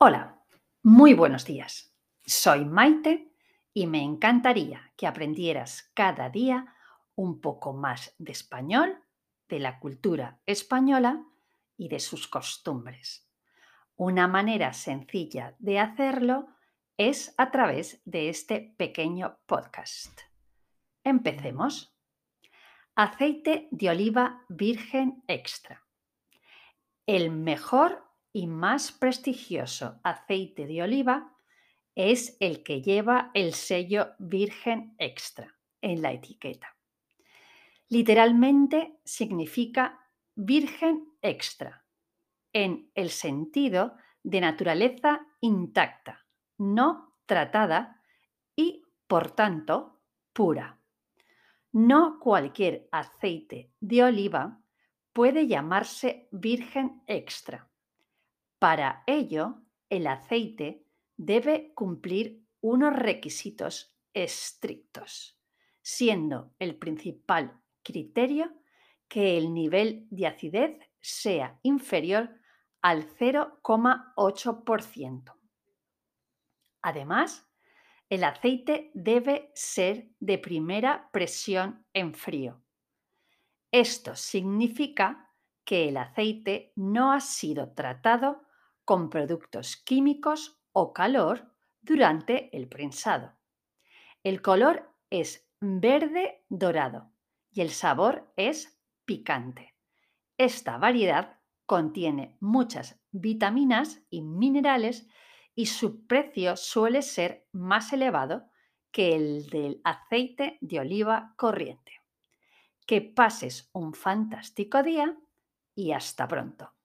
Hola, muy buenos días. Soy Maite y me encantaría que aprendieras cada día un poco más de español, de la cultura española y de sus costumbres. Una manera sencilla de hacerlo es a través de este pequeño podcast. Empecemos. Aceite de oliva virgen extra. El mejor y más prestigioso aceite de oliva es el que lleva el sello Virgen Extra en la etiqueta. Literalmente significa Virgen Extra, en el sentido de naturaleza intacta, no tratada y, por tanto, pura. No cualquier aceite de oliva puede llamarse virgen extra, para ello, el aceite debe cumplir unos requisitos estrictos, siendo el principal criterio que el nivel de acidez sea inferior al 0,8%. Además, el aceite debe ser de primera presión en frío. Esto significa que el aceite no ha sido tratado con productos químicos o calor durante el prensado. El color es verde dorado y el sabor es picante. Esta variedad contiene muchas vitaminas y minerales y su precio suele ser más elevado que el del aceite de oliva corriente. Que pases un fantástico día y hasta pronto.